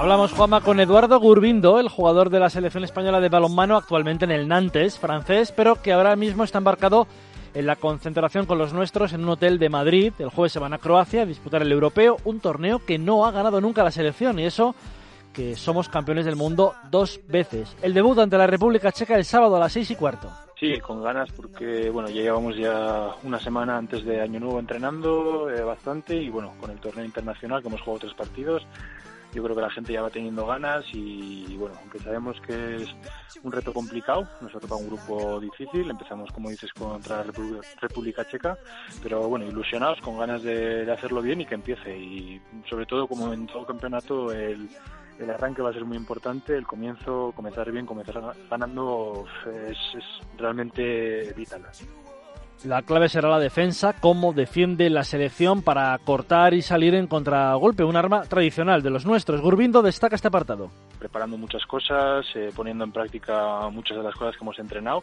Hablamos, Juanma, con Eduardo Gurbindo, el jugador de la selección española de balonmano, actualmente en el Nantes, francés, pero que ahora mismo está embarcado en la concentración con los nuestros en un hotel de Madrid. El jueves se van a Croacia a disputar el europeo, un torneo que no ha ganado nunca la selección y eso que somos campeones del mundo dos veces. El debut ante la República Checa el sábado a las seis y cuarto. Sí, con ganas porque bueno ya llevamos ya una semana antes de Año Nuevo entrenando eh, bastante y bueno con el torneo internacional que hemos jugado tres partidos yo creo que la gente ya va teniendo ganas y, bueno, aunque sabemos que es un reto complicado, nos ha un grupo difícil, empezamos como dices contra la República, Checa, pero bueno, ilusionados, con ganas de, hacerlo bien y que empiece y sobre todo como en todo campeonato el, el arranque va a ser muy importante, el comienzo, comenzar bien, comenzar ganando es, es realmente vital. La clave será la defensa, cómo defiende la selección para cortar y salir en contragolpe, un arma tradicional de los nuestros. Gurbindo destaca este apartado. Preparando muchas cosas, eh, poniendo en práctica muchas de las cosas que hemos entrenado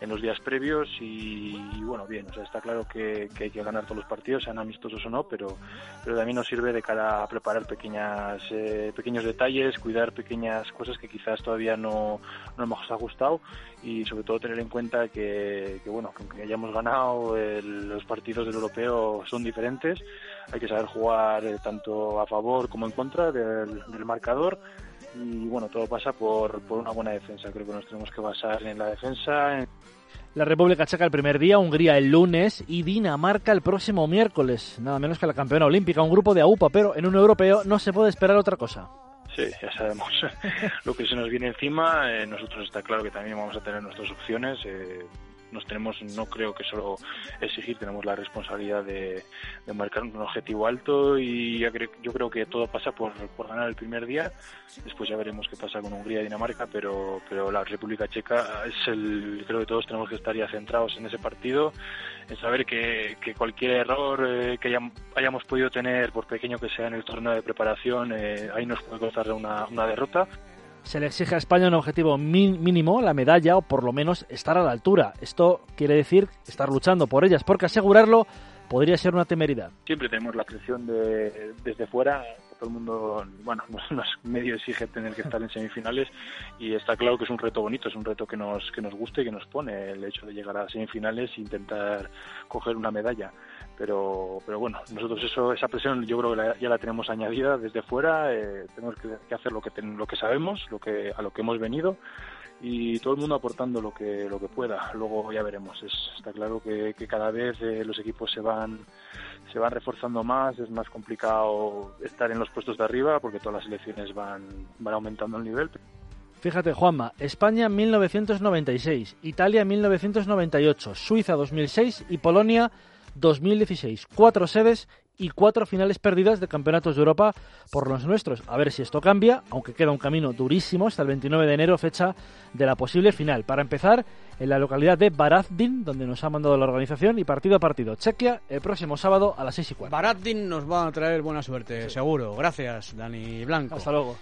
en los días previos y, bueno, bien, o sea, está claro que, hay que ganar todos los partidos, sean amistosos o no, pero, pero también nos sirve de cara a preparar pequeñas, eh, pequeños detalles, cuidar pequeñas cosas que quizás todavía no, no hemos ajustado y sobre todo tener en cuenta que, bueno, que hayamos ganado los partidos del europeo son diferentes, hay que saber jugar eh, tanto a favor como en contra del, del marcador y bueno, todo pasa por, por una buena defensa. Creo que nos tenemos que basar en la defensa. La República Checa el primer día, Hungría el lunes y Dinamarca el próximo miércoles. Nada menos que la campeona olímpica, un grupo de AUPA, pero en un europeo no se puede esperar otra cosa. Sí, ya sabemos lo que se nos viene encima. Eh, nosotros está claro que también vamos a tener nuestras opciones. Eh, nos tenemos, no creo que solo exigir, tenemos la responsabilidad de, marcar un objetivo alto y yo creo que todo pasa por, ganar el primer día. Después ya veremos qué pasa con Hungría y Dinamarca, pero, pero la República Checa es el, creo que todos tenemos que estar ya centrados en ese partido, en saber que, que cualquier error eh, que hayamos podido tener, por pequeño que sea en el torneo de preparación, eh, ahí nos puede costar una derrota se le exige a España un objetivo mínimo, la medalla, o por lo menos estar a la altura. Esto quiere decir estar luchando por ellas, porque asegurarlo podría ser una temeridad. Siempre tenemos la presión de, desde fuera, todo el mundo, bueno, nos medio exige tener que estar en semifinales y está claro que es un reto bonito, es un reto que nos, que nos gusta y que nos pone el hecho de llegar a semifinales e intentar coger una medalla pero pero bueno nosotros eso esa presión yo creo que ya la tenemos añadida desde fuera eh, tenemos que, hacer lo que lo que sabemos lo que a lo que hemos venido y todo el mundo aportando lo que lo que pueda. Luego ya veremos. Está claro que, cada vez eh, los equipos se van se van reforzando más es más complicado estar en los puestos de arriba porque todas las selecciones van van aumentando el nivel. Fíjate, Juanma, España 1996, Italia 1998, Suiza 2006 y Polonia 2016. Cuatro sedes y cuatro finales perdidas de campeonatos de Europa por los nuestros. A ver si esto cambia, aunque queda un camino durísimo hasta el 29 de enero, fecha de la posible final. Para empezar, en la localidad de Barazdin, donde nos ha mandado la organización, y partido a partido. Chequia el próximo sábado a las 6 y cuarto. Barazdin nos va a traer buena suerte, seguro. Gracias, Dani Blanco. Hasta luego.